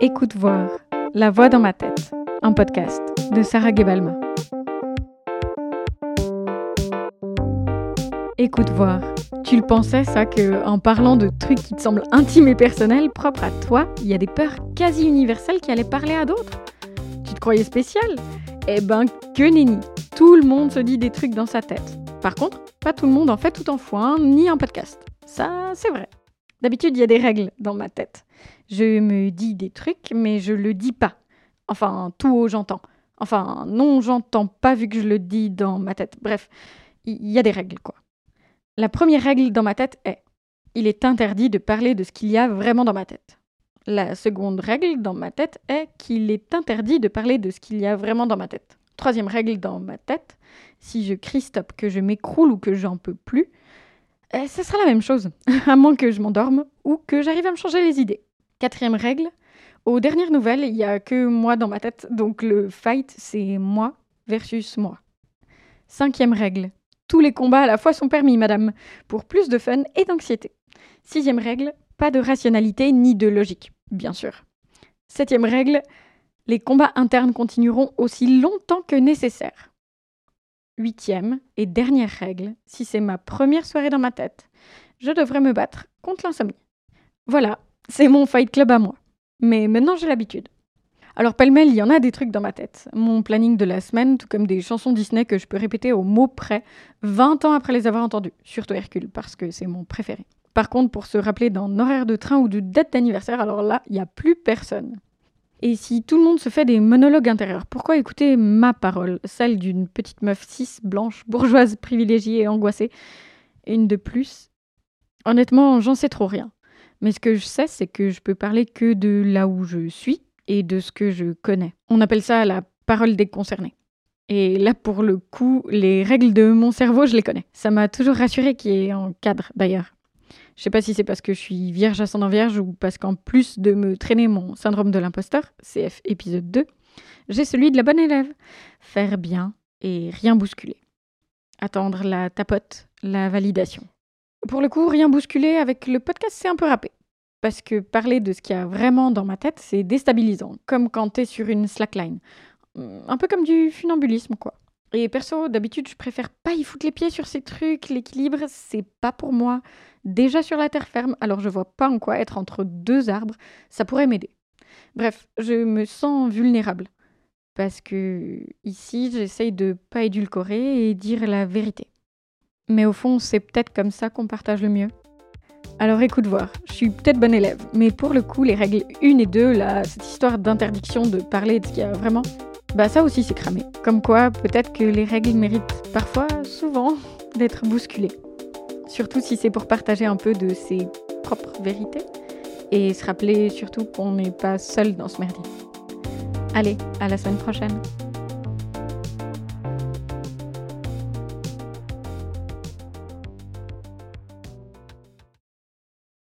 Écoute voir, La voix dans ma tête, un podcast de Sarah Gebalma. Écoute voir, tu le pensais ça que en parlant de trucs qui te semblent intimes et personnels, propres à toi, il y a des peurs quasi universelles qui allaient parler à d'autres? Tu te croyais spécial? Eh ben que nenni, tout le monde se dit des trucs dans sa tête. Par contre, pas tout le monde en fait tout en foin, ni un podcast. Ça, c'est vrai. D'habitude, il y a des règles dans ma tête. Je me dis des trucs, mais je le dis pas. Enfin, tout haut, j'entends. Enfin, non, j'entends pas vu que je le dis dans ma tête. Bref, il y a des règles, quoi. La première règle dans ma tête est il est interdit de parler de ce qu'il y a vraiment dans ma tête. La seconde règle dans ma tête est qu'il est interdit de parler de ce qu'il y a vraiment dans ma tête. Troisième règle dans ma tête, si je crie stop, que je m'écroule ou que j'en peux plus, eh, ce sera la même chose, à moins que je m'endorme ou que j'arrive à me changer les idées. Quatrième règle, aux dernières nouvelles, il n'y a que moi dans ma tête, donc le fight, c'est moi versus moi. Cinquième règle, tous les combats à la fois sont permis, madame, pour plus de fun et d'anxiété. Sixième règle, pas de rationalité ni de logique, bien sûr. Septième règle, les combats internes continueront aussi longtemps que nécessaire. Huitième et dernière règle, si c'est ma première soirée dans ma tête, je devrais me battre contre l'insomnie. Voilà, c'est mon fight club à moi. Mais maintenant j'ai l'habitude. Alors pêle-mêle, il y en a des trucs dans ma tête. Mon planning de la semaine, tout comme des chansons Disney que je peux répéter au mot près 20 ans après les avoir entendues. Surtout Hercule, parce que c'est mon préféré. Par contre, pour se rappeler d'un horaire de train ou de date d'anniversaire, alors là, il n'y a plus personne. Et si tout le monde se fait des monologues intérieurs, pourquoi écouter ma parole, celle d'une petite meuf cis, blanche, bourgeoise, privilégiée et angoissée Une de plus? Honnêtement, j'en sais trop rien. Mais ce que je sais, c'est que je peux parler que de là où je suis et de ce que je connais. On appelle ça la parole des concernés. Et là, pour le coup, les règles de mon cerveau, je les connais. Ça m'a toujours rassuré qu'il y ait un cadre, d'ailleurs. Je sais pas si c'est parce que je suis vierge ascendant vierge ou parce qu'en plus de me traîner mon syndrome de l'imposteur, CF épisode 2, j'ai celui de la bonne élève. Faire bien et rien bousculer. Attendre la tapote, la validation. Pour le coup, rien bousculer avec le podcast, c'est un peu râpé. Parce que parler de ce qu'il y a vraiment dans ma tête, c'est déstabilisant, comme quand t'es sur une slackline. Un peu comme du funambulisme, quoi. Et perso, d'habitude, je préfère pas y foutre les pieds sur ces trucs. L'équilibre, c'est pas pour moi. Déjà sur la terre ferme, alors je vois pas en quoi être entre deux arbres, ça pourrait m'aider. Bref, je me sens vulnérable. Parce que ici, j'essaye de pas édulcorer et dire la vérité. Mais au fond, c'est peut-être comme ça qu'on partage le mieux. Alors écoute voir, je suis peut-être bonne élève, mais pour le coup, les règles 1 et 2, là, cette histoire d'interdiction de parler de ce qu'il y a vraiment, bah ça aussi c'est cramé. Comme quoi, peut-être que les règles méritent parfois, souvent, d'être bousculées. Surtout si c'est pour partager un peu de ses propres vérités et se rappeler surtout qu'on n'est pas seul dans ce merdier. Allez, à la semaine prochaine.